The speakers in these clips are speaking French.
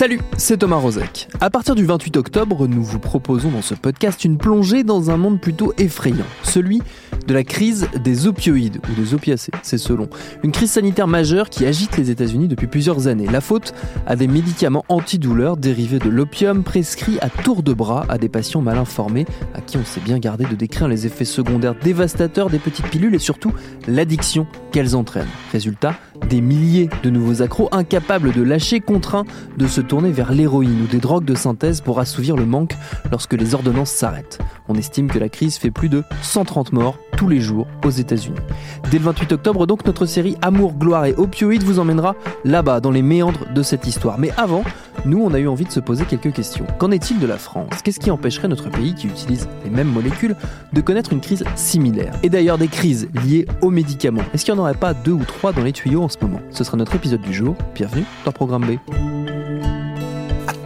Salut, c'est Thomas Rozek. À partir du 28 octobre, nous vous proposons dans ce podcast une plongée dans un monde plutôt effrayant, celui de la crise des opioïdes ou des opiacés, c'est selon. Une crise sanitaire majeure qui agite les États-Unis depuis plusieurs années. La faute à des médicaments antidouleurs dérivés de l'opium prescrits à tour de bras à des patients mal informés à qui on s'est bien gardé de décrire les effets secondaires dévastateurs des petites pilules et surtout l'addiction qu'elles entraînent. Résultat, des milliers de nouveaux accros incapables de lâcher, contraints de se tourner vers l'héroïne ou des drogues de synthèse pour assouvir le manque lorsque les ordonnances s'arrêtent. On estime que la crise fait plus de 130 morts tous les jours aux États-Unis. Dès le 28 octobre, donc, notre série Amour, gloire et opioïdes vous emmènera là-bas, dans les méandres de cette histoire. Mais avant, nous, on a eu envie de se poser quelques questions. Qu'en est-il de la France? Qu'est-ce qui empêcherait notre pays, qui utilise les mêmes molécules, de connaître une crise similaire? Et d'ailleurs, des crises liées aux médicaments. Est-ce qu'il n'y en aurait pas deux ou trois dans les tuyaux ce moment Ce sera notre épisode du jour. Bienvenue dans Programme B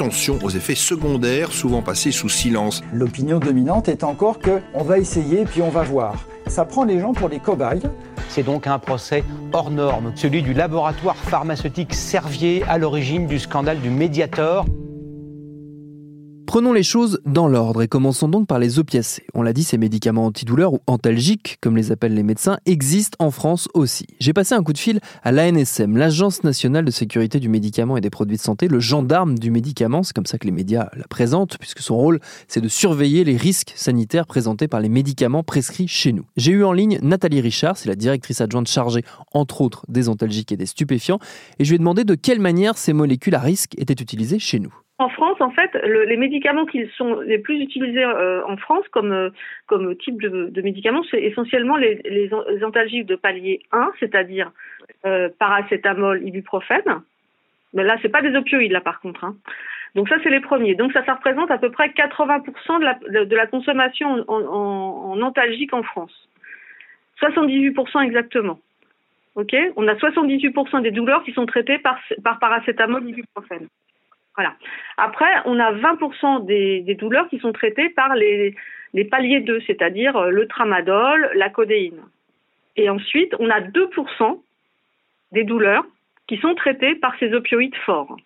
attention aux effets secondaires souvent passés sous silence. L'opinion dominante est encore que on va essayer puis on va voir. Ça prend les gens pour des cobayes. C'est donc un procès hors norme, celui du laboratoire pharmaceutique Servier à l'origine du scandale du Mediator. Prenons les choses dans l'ordre et commençons donc par les opiacés. On l'a dit, ces médicaments antidouleurs ou antalgiques, comme les appellent les médecins, existent en France aussi. J'ai passé un coup de fil à l'ANSM, l'Agence nationale de sécurité du médicament et des produits de santé, le gendarme du médicament, c'est comme ça que les médias la présentent, puisque son rôle, c'est de surveiller les risques sanitaires présentés par les médicaments prescrits chez nous. J'ai eu en ligne Nathalie Richard, c'est la directrice adjointe chargée, entre autres, des antalgiques et des stupéfiants, et je lui ai demandé de quelle manière ces molécules à risque étaient utilisées chez nous. En France, en fait, le, les médicaments qui sont les plus utilisés euh, en France comme, euh, type de, médicaments, c'est essentiellement les, antalgiques de palier 1, c'est-à-dire euh, paracétamol, ibuprofène. Mais là, c'est pas des opioïdes, là, par contre. Hein. Donc ça, c'est les premiers. Donc ça, ça représente à peu près 80% de la, de la consommation en, en, en antalgique en France. 78% exactement. Ok? On a 78% des douleurs qui sont traitées par, par paracétamol, ibuprofène. Voilà. Après, on a 20% des, des, douleurs qui sont traitées par les, paliers 2, c'est-à-dire euh, le tramadol, la codéine. Et ensuite, on a 2% des douleurs qui sont traitées par ces opioïdes forts.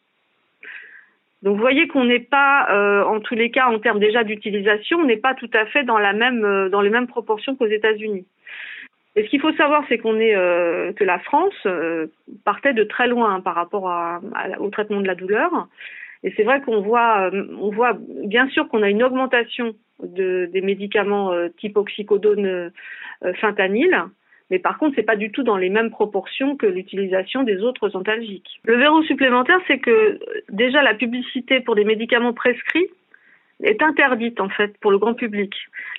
Donc vous voyez qu'on n'est pas, euh, en tous les cas, en termes déjà d'utilisation, on n'est pas tout à fait dans, euh, dans les mêmes proportions qu'aux États-Unis. Et ce qu'il faut savoir, c'est qu'on est, euh, que la France euh, partait de très loin par rapport au traitement de la douleur. Et c'est vrai qu'on voit, euh, on voit bien sûr qu'on a une augmentation de, des médicaments type oxycodone fentanyl, mais par contre, c'est pas du tout dans les mêmes proportions que l'utilisation des autres antalgiques. Le verrou supplémentaire, c'est que déjà la publicité pour les médicaments prescrits est interdite en fait pour le grand public.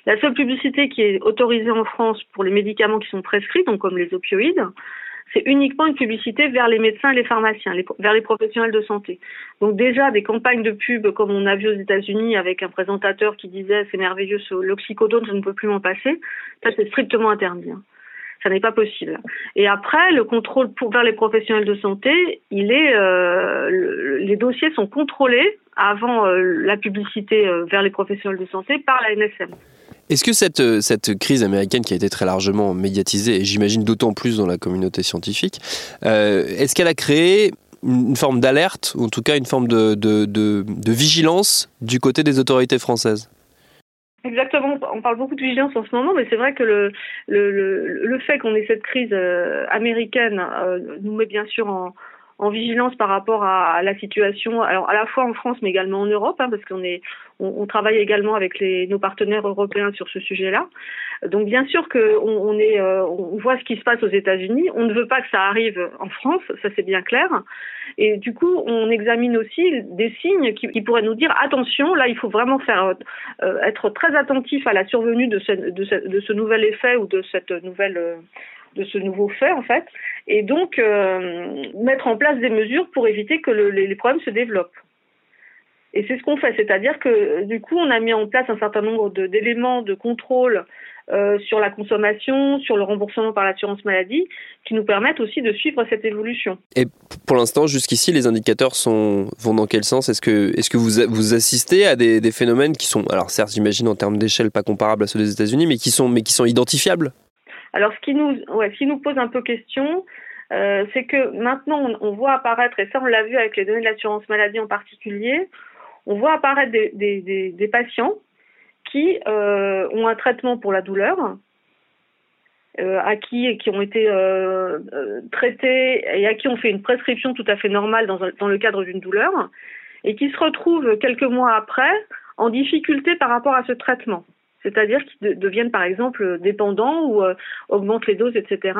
La seule publicité qui est autorisée en France pour les médicaments qui sont prescrits, donc comme les opioïdes, c'est uniquement une publicité vers les médecins les pharmaciens, vers les professionnels de santé. Donc déjà des campagnes de pub comme on a vu aux États-Unis avec un présentateur qui disait c'est merveilleux l'oxycodone, je ne peux plus m'en passer, ça c'est strictement interdit. Ça n'est pas possible. Et après, le contrôle pour vers les professionnels de santé, il est euh, le, les dossiers sont contrôlés avant euh, la publicité euh, vers les professionnels de santé par la NSM. Est-ce que cette, crise américaine qui a été très largement médiatisée, et j'imagine d'autant plus dans la communauté scientifique, est-ce qu'elle a créé une forme d'alerte, ou en tout cas une forme de, vigilance du côté des autorités françaises? Exactement, on parle beaucoup de vigilance en ce moment, mais c'est vrai que le, le, le, le fait qu'on ait cette crise euh, américaine euh, nous met bien sûr en, en vigilance par rapport à, la situation, alors à la fois en France mais également en Europe, hein, parce qu'on est, on, on, travaille également avec les, nos partenaires européens sur ce sujet-là. Donc bien sûr est, euh, on voit ce qui se passe aux États-Unis. On ne veut pas que ça arrive en France, ça c'est bien clair. Et du coup, on examine aussi des signes qui, pourraient nous dire attention, là il faut vraiment faire euh, être très attentif à la survenue de ce, nouvel effet ou de cette nouvelle euh, de ce nouveau fait en fait, et donc mettre en place des mesures pour éviter que le, les, les problèmes se développent. Et c'est ce qu'on fait, c'est-à-dire que du coup, on a mis en place un certain nombre d'éléments de, contrôle euh, sur la consommation, sur le remboursement par l'assurance maladie, qui nous permettent aussi de suivre cette évolution. Et pour l'instant, jusqu'ici, les indicateurs sont, vont dans quel sens? Est-ce que, est -ce que vous, vous assistez à des, des phénomènes qui sont, alors certes, j'imagine en termes d'échelle pas comparables à ceux des États-Unis, mais qui sont, mais qui sont identifiables? Alors, ce qui nous, ouais, ce qui nous pose un peu question, euh, c'est que maintenant, on, on, voit apparaître, et ça on l'a vu avec les données de l'assurance maladie en particulier, on voit apparaître des, patients qui euh, ont un traitement pour la douleur, euh, à qui ont été euh, traités et à qui on fait une prescription tout à fait normale dans le cadre d'une douleur, et qui se retrouvent quelques mois après en difficulté par rapport à ce traitement c'est-à-dire qu'ils deviennent par exemple dépendants ou euh, augmentent les doses, etc.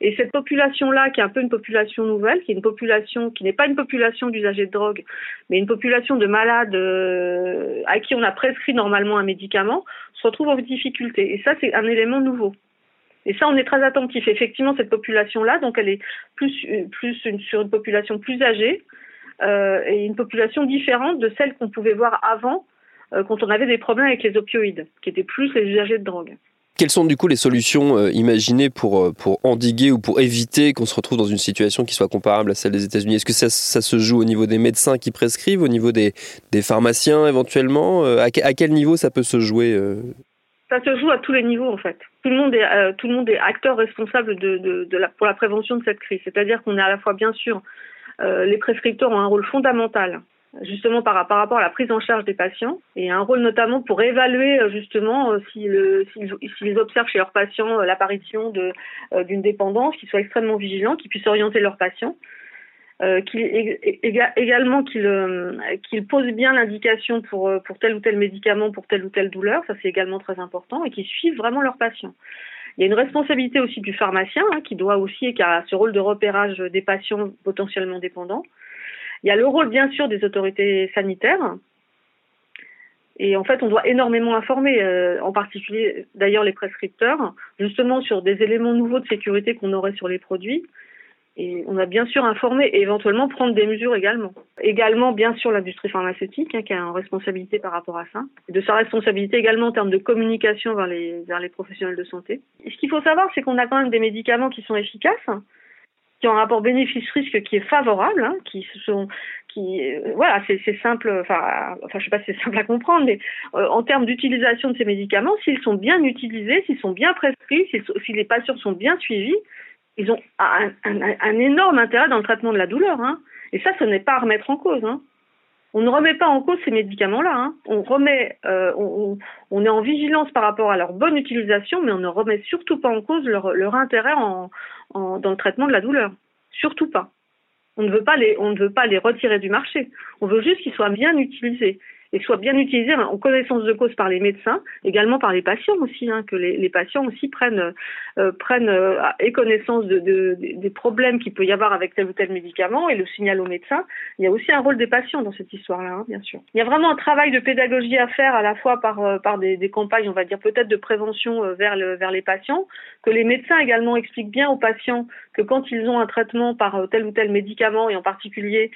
Et cette population-là, qui est un peu une population nouvelle, qui est une population qui n'est pas une population d'usagers de drogue, mais une population de malades euh, à qui on a prescrit normalement un médicament, se retrouve en difficulté. Et ça, c'est un élément nouveau. Et ça, on est très attentif. Effectivement, cette population-là, donc elle est plus, plus une, sur une population plus âgée euh, et une population différente de celle qu'on pouvait voir avant euh, quand on avait des problèmes avec les opioïdes, qui étaient plus les usagers de drogue. Quelles sont du coup les solutions euh, imaginées pour, euh, pour endiguer ou pour éviter qu'on se retrouve dans une situation qui soit comparable à celle des États-Unis? Est-ce que ça, ça, se joue au niveau des médecins qui prescrivent, au niveau des, des pharmaciens éventuellement? À, à, quel niveau ça peut se jouer ça se joue à tous les niveaux en fait. Tout le monde est, euh, tout le monde est acteur responsable de, de, de la, pour la prévention de cette crise. C'est-à-dire qu'on est à la fois bien sûr, euh, les prescripteurs ont un rôle fondamental justement par, rapport à la prise en charge des patients et un rôle notamment pour évaluer euh, justement s'ils euh, si observent chez leurs patients euh, l'apparition d'une dépendance, qu'ils soient extrêmement vigilants, qu'ils puissent orienter leurs patients. Également qu'ils euh, qu'il posent bien l'indication pour, pour tel ou tel médicament, pour telle ou telle douleur, ça c'est également très important, et qu'ils suivent vraiment leurs patients. Il y a une responsabilité aussi du pharmacien hein, qui doit aussi, qui a ce rôle de repérage des patients potentiellement dépendants. Il y a le rôle, bien sûr, des autorités sanitaires. Et en fait, on doit énormément informer, euh, en particulier d'ailleurs les prescripteurs, justement sur des éléments nouveaux de sécurité qu'on aurait sur les produits. Et on a bien sûr informé et éventuellement prendre des mesures également. Également, bien sûr, l'industrie pharmaceutique hein, qui a une responsabilité par rapport à ça. De sa responsabilité également en termes de communication vers les, vers les professionnels de santé. Et ce qu'il faut savoir, c'est qu'on a quand même des médicaments qui sont efficaces qui ont un rapport bénéfice-risque qui est favorable, hein, qui sont, qui, euh, voilà, c'est simple, enfin, enfin, je sais pas si c'est simple à comprendre, mais euh, en termes d'utilisation de ces médicaments, s'ils sont bien utilisés, s'ils sont bien prescrits, si, les patients sont bien suivis, ils ont un, un, un, énorme intérêt dans le traitement de la douleur, hein. Et ça, ce n'est pas à remettre en cause, hein. On ne remet pas en cause ces médicaments-là. Hein. On remet, euh, on, on, est en vigilance par rapport à leur bonne utilisation, mais on ne remet surtout pas en cause leur, intérêt en, en, dans le traitement de la douleur. Surtout pas. On ne veut pas les, on ne veut pas les retirer du marché. On veut juste qu'ils soient bien utilisés et soient bien utilisés en connaissance de cause par les médecins, également par les patients aussi, hein, que les, les, patients aussi prennent euh, prennent euh, et connaissance de, de, des problèmes qu'il peut y avoir avec tel ou tel médicament et le signal au médecin. Il y a aussi un rôle des patients dans cette histoire-là, hein, bien sûr. Il y a vraiment un travail de pédagogie à faire à la fois par euh, par des, des campagnes, on va dire peut-être de prévention euh, vers le vers les patients, que les médecins également expliquent bien aux patients que quand ils ont un traitement par euh, tel ou tel médicament et en particulier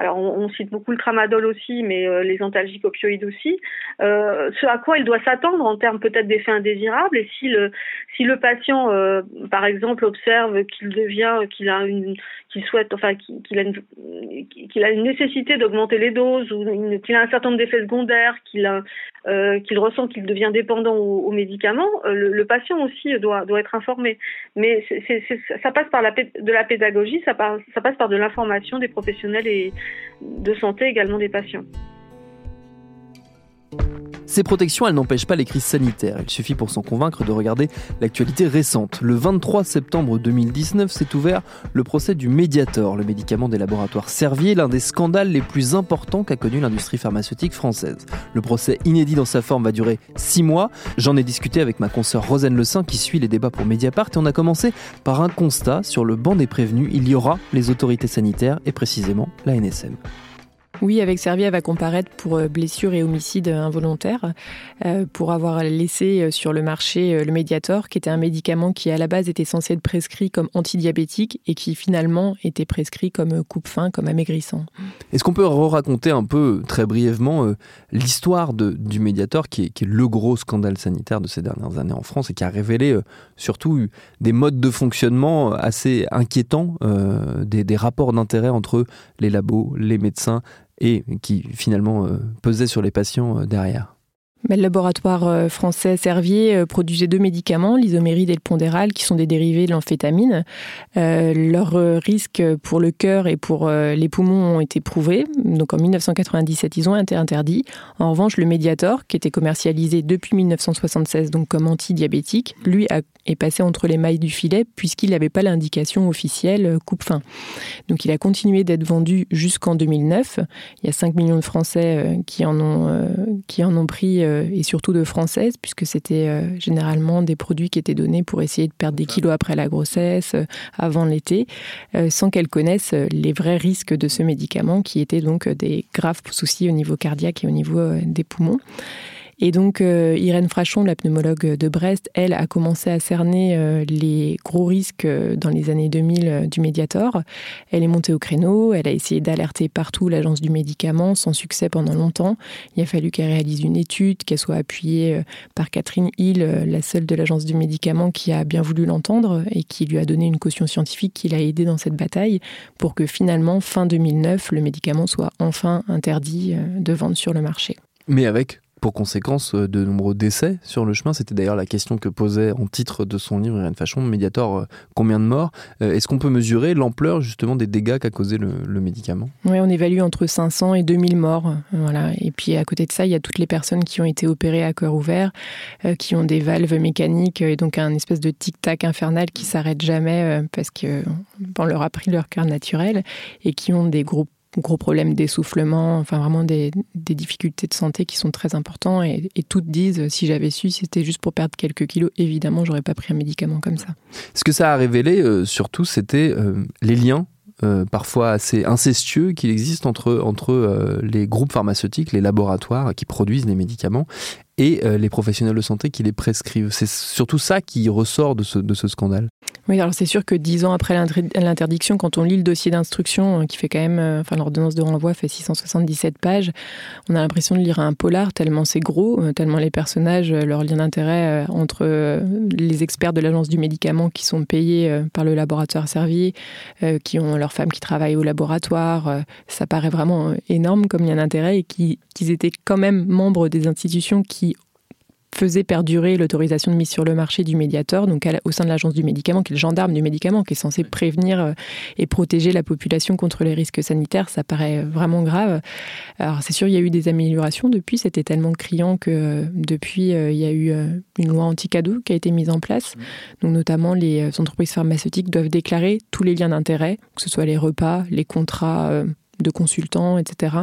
alors on, cite beaucoup le tramadol aussi, mais euh, les antalgiques opioïdes aussi, euh, ce à quoi il doit s'attendre en termes peut-être d'effets indésirables, et si le, si le patient, euh, par exemple, observe qu'il devient, qu'il a une, qu'il souhaite, enfin, qu'il a une, nécessité d'augmenter les doses, ou qu'il a un certain nombre d'effets secondaires, qu'il euh, ressent qu'il devient dépendant aux, médicaments, euh, le, patient aussi doit, être informé. Mais ça passe par la, de la pédagogie, ça, ça passe par de l'information des professionnels et de santé également des patients. Ces protections, elles n'empêchent pas les crises sanitaires. Il suffit pour s'en convaincre de regarder l'actualité récente. Le 23 septembre 2019 s'est ouvert le procès du Mediator, le médicament des laboratoires Servier, l'un des scandales les plus importants qu'a connu l'industrie pharmaceutique française. Le procès inédit dans sa forme va durer six mois. J'en ai discuté avec ma consoeur Rosane Le Saint qui suit les débats pour Mediapart et on a commencé par un constat sur le banc des prévenus. Il y aura les autorités sanitaires et précisément la NSM. Oui, avec Servier, elle va comparaître pour euh, blessure et homicide involontaire, euh, pour avoir laissé euh, sur le marché le Mediator, qui était un médicament qui à la base était censé être prescrit comme antidiabétique et qui finalement était prescrit comme coupe-faim, comme amaigrissant. Est-ce qu'on peut raconter un peu, très brièvement, l'histoire du Mediator, qui est, le gros scandale sanitaire de ces dernières années en France et qui a révélé surtout des modes de fonctionnement assez inquiétants, des, des rapports d'intérêt entre les labos, les médecins, et qui finalement euh, pesait sur les patients euh, Le laboratoire euh, français Servier euh, produisait deux médicaments, l'isoméride et le pondéral, qui sont des dérivés de l'amphétamine. Euh, leurs risques pour le cœur et pour les poumons ont été prouvés. Donc en 1997, ils ont été interdits. En revanche, le Mediator, qui était commercialisé depuis 1976 donc comme antidiabétique, lui est passé entre les mailles du filet puisqu'il n'avait pas l'indication officielle coupe-fin. Donc il a continué d'être vendu jusqu'en 2009. Il y a 5 millions de Français qui en ont, pris et surtout de françaises, puisque c'était euh, généralement des produits qui étaient donnés pour essayer de perdre des kilos après la grossesse, euh, avant l'été, sans qu'elles connaissent les vrais risques de ce médicament, qui étaient donc des graves soucis au niveau cardiaque et au niveau des poumons. Et donc, euh, Irène Frachon, la pneumologue de Brest, elle a commencé à cerner euh, les gros risques euh, dans les années 2000 du Mediator. Elle est montée au créneau, elle a essayé d'alerter partout l'agence du médicament, sans succès pendant longtemps. Il a fallu qu'elle réalise une étude, qu'elle soit appuyée par Catherine Hill, la seule de l'agence du médicament qui a bien voulu l'entendre et qui lui a donné une caution scientifique qui l'a aidé dans cette bataille pour que finalement, fin 2009, le médicament soit enfin interdit de vente sur le marché. Mais avec pour conséquence euh, de nombreux décès sur le chemin. C'était d'ailleurs la question que posait en titre de son livre Irène Fachon, Mediator, euh, combien de morts euh, Est-ce qu'on peut mesurer l'ampleur justement des dégâts qu'a causé le, médicament? Oui, on évalue entre 500 et 2000 morts. Voilà. Et puis à côté de ça, il y a toutes les personnes qui ont été opérées à cœur ouvert, qui ont des valves mécaniques et donc un espèce de tic-tac infernal qui s'arrête jamais parce qu'on leur a pris leur cœur naturel et qui ont des groupes gros problèmes d'essoufflement, enfin vraiment des, difficultés de santé qui sont très importants et, toutes disent si j'avais su c'était juste pour perdre quelques kilos, évidemment j'aurais pas pris un médicament comme ça. Ce que ça a révélé euh, surtout c'était euh, les liens euh, parfois assez incestueux qu'il existe entre, entre les groupes pharmaceutiques, les laboratoires qui produisent les médicaments et les professionnels de santé qui les prescrivent. C'est surtout ça qui ressort de ce, de ce scandale. Oui, alors c'est sûr que dix ans après l'interdiction, quand on lit le dossier d'instruction, euh, qui fait quand même, euh, enfin l'ordonnance de renvoi fait 677 pages, on a l'impression de lire un polar tellement c'est gros, euh, tellement les personnages, leur lien d'intérêt entre les experts de l'agence du médicament qui sont payés par le laboratoire Servier, qui ont leurs femmes qui travaillent au laboratoire, ça paraît vraiment énorme comme lien d'intérêt et qu'ils étaient quand même membres des institutions qui faisait perdurer l'autorisation de mise sur le marché du médiateur, donc au sein de l'agence du médicament, qui est le gendarme du médicament, qui est censé prévenir euh, et protéger la population contre les risques sanitaires, ça paraît vraiment grave. Alors c'est sûr, il y a eu des améliorations depuis, c'était tellement criant que euh, depuis, euh, il y a eu une loi anti-cadeau qui a été mise en place. Donc notamment, les entreprises pharmaceutiques doivent déclarer tous les liens d'intérêt, que ce soit les repas, les contrats de consultants, etc.,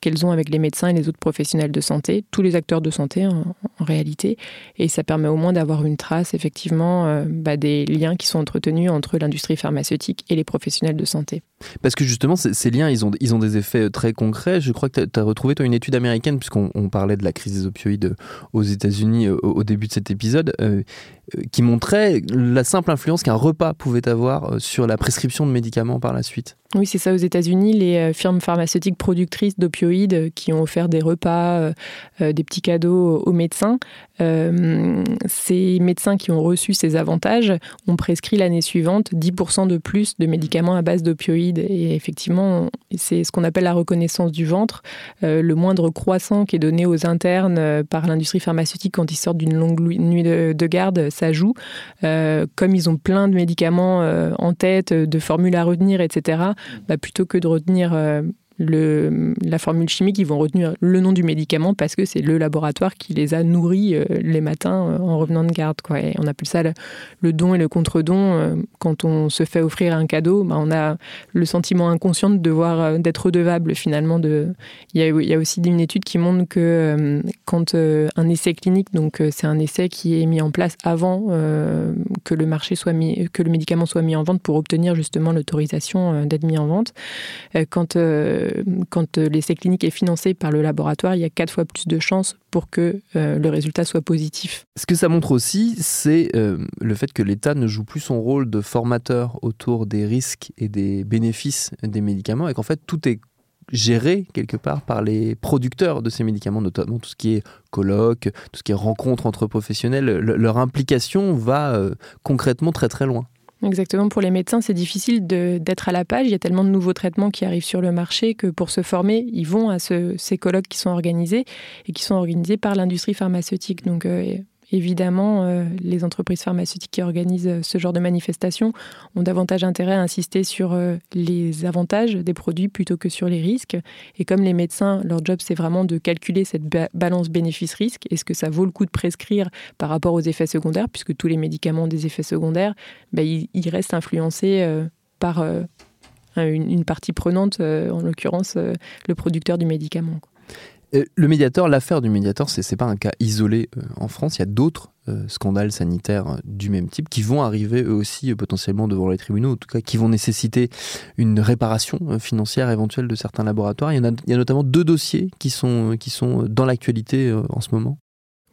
qu'elles ont avec les médecins et les autres professionnels de santé, tous les acteurs de santé en, réalité. Et ça permet au moins d'avoir une trace, effectivement, euh, bah, des liens qui sont entretenus entre l'industrie pharmaceutique et les professionnels de santé. Parce que justement, ces liens, ils ont, ils ont des effets très concrets. Je crois que tu as, retrouvé toi, une étude américaine, puisqu'on parlait de la crise des opioïdes aux États-Unis euh, au, début de cet épisode. Euh, euh, qui montrait la simple influence qu'un repas pouvait avoir euh, sur la prescription de médicaments par la suite. Oui, c'est ça. Aux États-Unis, les euh, firmes pharmaceutiques productrices d'opioïdes qui ont offert des repas, des petits cadeaux aux médecins, ces médecins qui ont reçu ces avantages ont prescrit l'année suivante 10% de plus de médicaments à base d'opioïdes. Et effectivement, c'est ce qu'on appelle la reconnaissance du ventre. le moindre croissant qui est donné aux internes par l'industrie pharmaceutique quand ils sortent d'une longue nuit de garde, ça joue. Euh, comme ils ont plein de médicaments euh, en tête, de formules à retenir, etc., bah, plutôt que de retenir la formule chimique, ils vont retenir le nom du médicament parce que c'est le laboratoire qui les a nourris euh, les matins euh, en revenant de garde. Quoi. On appelle ça le, don et le contre-don. Euh, quand on se fait offrir un cadeau, bah, on a le sentiment inconscient de devoir d'être redevable finalement. Il, y a, il y a aussi une étude qui montre que quand un essai clinique, donc c'est un essai qui est mis en place avant que le marché soit mis, que le médicament soit mis en vente pour obtenir justement l'autorisation d'être mis en vente. Quand quand euh, l'essai clinique est financé par le laboratoire, il y a quatre fois plus de chances pour que euh, le résultat soit positif. Ce que ça montre aussi, c'est euh, le fait que l'État ne joue plus son rôle de formateur autour des risques et des bénéfices des médicaments et qu'en fait tout est géré quelque part par les producteurs de ces médicaments, notamment tout ce qui est colloque, tout ce qui est rencontre entre professionnels. leur implication va concrètement très très loin. Exactement, pour les médecins, c'est difficile d'être à la page. Il y a tellement de nouveaux traitements qui arrivent sur le marché que pour se former, ils vont à ces colloques qui sont organisés et qui sont organisés par l'industrie pharmaceutique. Donc, euh, Évidemment, euh, les entreprises pharmaceutiques qui organisent euh, ce genre de manifestations ont davantage intérêt à insister sur euh, les avantages des produits plutôt que sur les risques. Et comme les médecins, leur job, c'est vraiment de calculer cette balance bénéfice-risque. Est-ce que ça vaut le coup de prescrire par rapport aux effets secondaires, puisque tous les médicaments ont des effets secondaires, ben, ils, restent influencés par une, partie prenante, en l'occurrence le producteur du médicament. Le médiateur, l'affaire du médiateur, ce n'est pas un cas isolé euh, en France. Il y a d'autres euh, scandales sanitaires du même type qui vont arriver eux aussi potentiellement devant les tribunaux, en tout cas qui vont nécessiter une réparation financière éventuelle de certains laboratoires. Il y, a, il y a notamment deux dossiers qui sont, qui sont dans l'actualité en ce moment.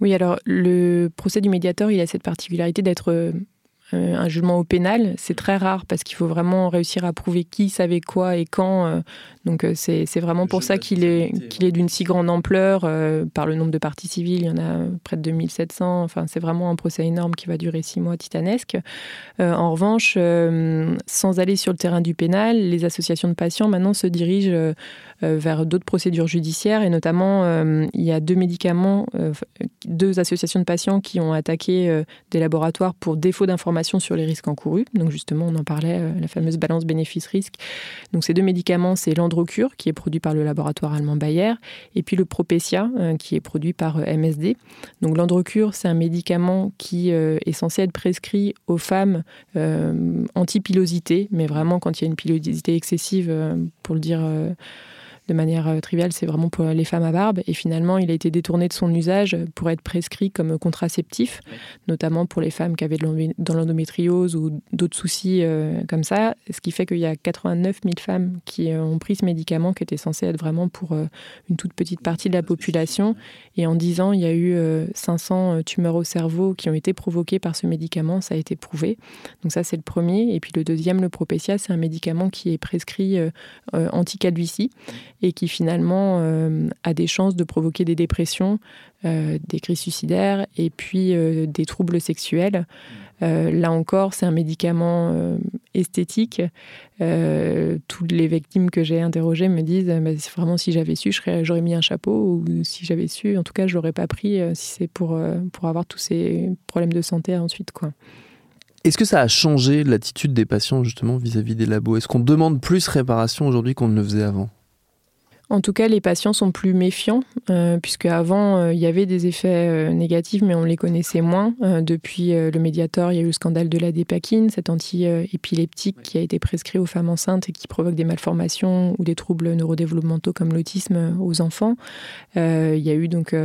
Oui, alors le procès du médiateur, il a cette particularité d'être euh, un jugement au pénal, c'est très rare parce qu'il faut vraiment réussir à prouver qui savait quoi et quand. Euh, donc euh, c'est vraiment pour ça qu'il est, qu'il est d'une si grande ampleur par le nombre de parties civiles. Il y en a près de 2700. Enfin, c'est vraiment un procès énorme qui va durer six mois, titanesque. en revanche, sans aller sur le terrain du pénal, les associations de patients maintenant se dirigent vers d'autres procédures judiciaires et notamment il y a deux médicaments, deux associations de patients qui ont attaqué des laboratoires pour défaut d'information sur les risques encourus. Donc justement, on en parlait, euh, la fameuse balance bénéfice-risque. Donc ces deux médicaments, c'est l'Androcure, qui est produit par le laboratoire allemand Bayer, et puis le Propecia, euh, qui est produit par euh, MSD. Donc l'Androcure, c'est un médicament qui est censé être prescrit aux femmes anti-pilosité, mais vraiment quand il y a une pilosité excessive, pour le dire de manière euh, triviale, c'est vraiment pour les femmes à barbe. Et finalement, il a été détourné de son usage pour être prescrit comme contraceptif, notamment pour les femmes qui avaient de l'endométriose ou d'autres soucis euh, comme ça. Ce qui fait qu'il y a 89 000 femmes qui euh, ont pris ce médicament qui était censé être vraiment pour une toute petite partie de la population. Et en 10 ans, il y a eu 500 tumeurs au cerveau qui ont été provoquées par ce médicament. Ça a été prouvé. Donc ça, c'est le premier. Et puis le deuxième, le Propecia, c'est un médicament qui est prescrit anti-calvitie et qui finalement euh, a des chances de provoquer des dépressions, euh, des crises suicidaires et puis euh, des troubles sexuels. là encore, c'est un médicament esthétique. toutes les victimes que j'ai interrogées me disent bah, vraiment si j'avais su, j'aurais mis un chapeau ou si j'avais su, en tout cas, je l'aurais pas pris si c'est pour, pour avoir tous ces problèmes de santé ensuite. quoi. Est-ce que ça a changé l'attitude des patients justement vis-à-vis -vis des labos? Est-ce qu'on demande plus réparation aujourd'hui qu'on ne le faisait avant? En tout cas, les patients sont plus méfiants, euh, puisque avant euh, il y avait des effets euh, négatifs, mais on les connaissait moins. depuis le Mediator, il y a eu le scandale de la dépakine, cet anti-épileptique qui a été prescrit aux femmes enceintes et qui provoque des malformations ou des troubles neurodéveloppementaux comme l'autisme aux enfants. il y a eu donc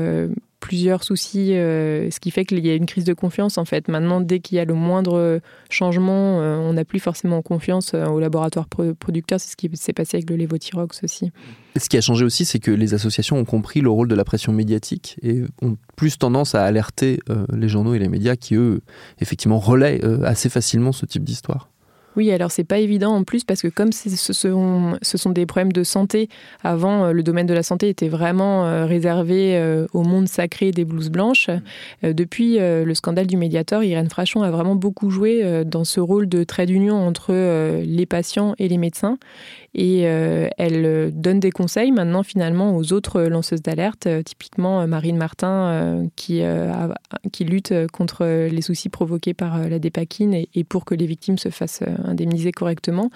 plusieurs soucis, euh, ce qui fait qu'il y a une crise de confiance en fait. Maintenant, dès qu'il y a le moindre changement, euh, on n'a plus forcément confiance euh, au laboratoire producteur. C'est ce qui s'est passé avec le lévothyrox aussi. ce qui a changé aussi, c'est que les associations ont compris le rôle de la pression médiatique et ont plus tendance à alerter les journaux et les médias qui, eux, effectivement, relaient assez facilement ce type d'histoire. Oui, alors c'est pas évident en plus parce que comme ce sont, ce sont des problèmes de santé, avant euh, le domaine de la santé était vraiment euh, réservé euh, au monde sacré des blouses blanches. Depuis le scandale du médiateur, Irène Frachon a vraiment beaucoup joué dans ce rôle de trait d'union entre les patients et les médecins et euh, elle euh, donne des conseils maintenant finalement aux autres lanceuses d'alerte, euh, typiquement Marine Martin qui, lutte contre les soucis provoqués par la dépakine et, pour que les victimes se fassent indemnisée correctement.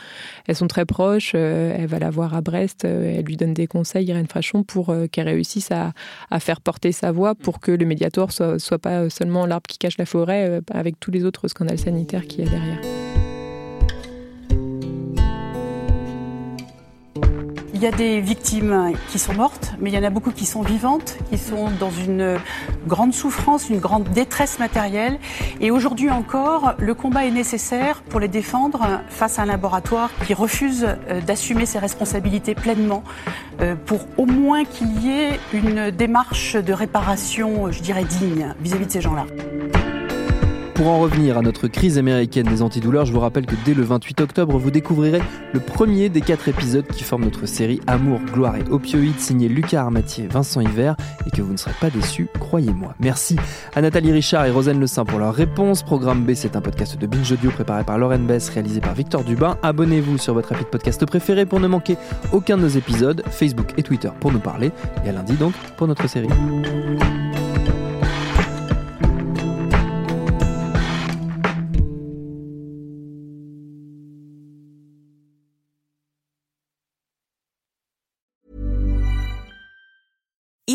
Elles sont très proches. elle va la voir à Brest. elle lui donne des conseils, Irène Frachon, pour qu'elle réussisse à, faire porter sa voix pour que le Mediator soit, soit pas seulement l'arbre qui cache la forêt avec tous les autres scandales sanitaires qu'il y a derrière. Y a des victimes qui sont mortes, mais il y en a beaucoup qui sont vivantes, qui sont dans une grande souffrance, une grande détresse matérielle. Et aujourd'hui encore, le combat est nécessaire pour les défendre face à un laboratoire qui refuse euh, d'assumer ses responsabilités pleinement, euh, pour au moins qu'il y ait une démarche de réparation, je dirais, digne vis-à-vis de ces gens-là. Pour en revenir à notre crise américaine des antidouleurs, je vous rappelle que dès le 28 octobre, vous découvrirez le premier des quatre épisodes qui forment notre série Amour, gloire et opioïdes signé Lucas Armatier, Vincent Hiver et que vous ne serez pas déçus, croyez-moi. Merci à Nathalie Richard et Rosane Le Saint pour leurs réponses. Programme B, c'est un podcast de Binge Audio préparé par Lauren Bess, réalisé par Victor Dubin. Abonnez-vous sur votre appli de podcast préféré pour ne manquer aucun de nos épisodes, Facebook et Twitter pour nous parler. Et à lundi donc pour notre série.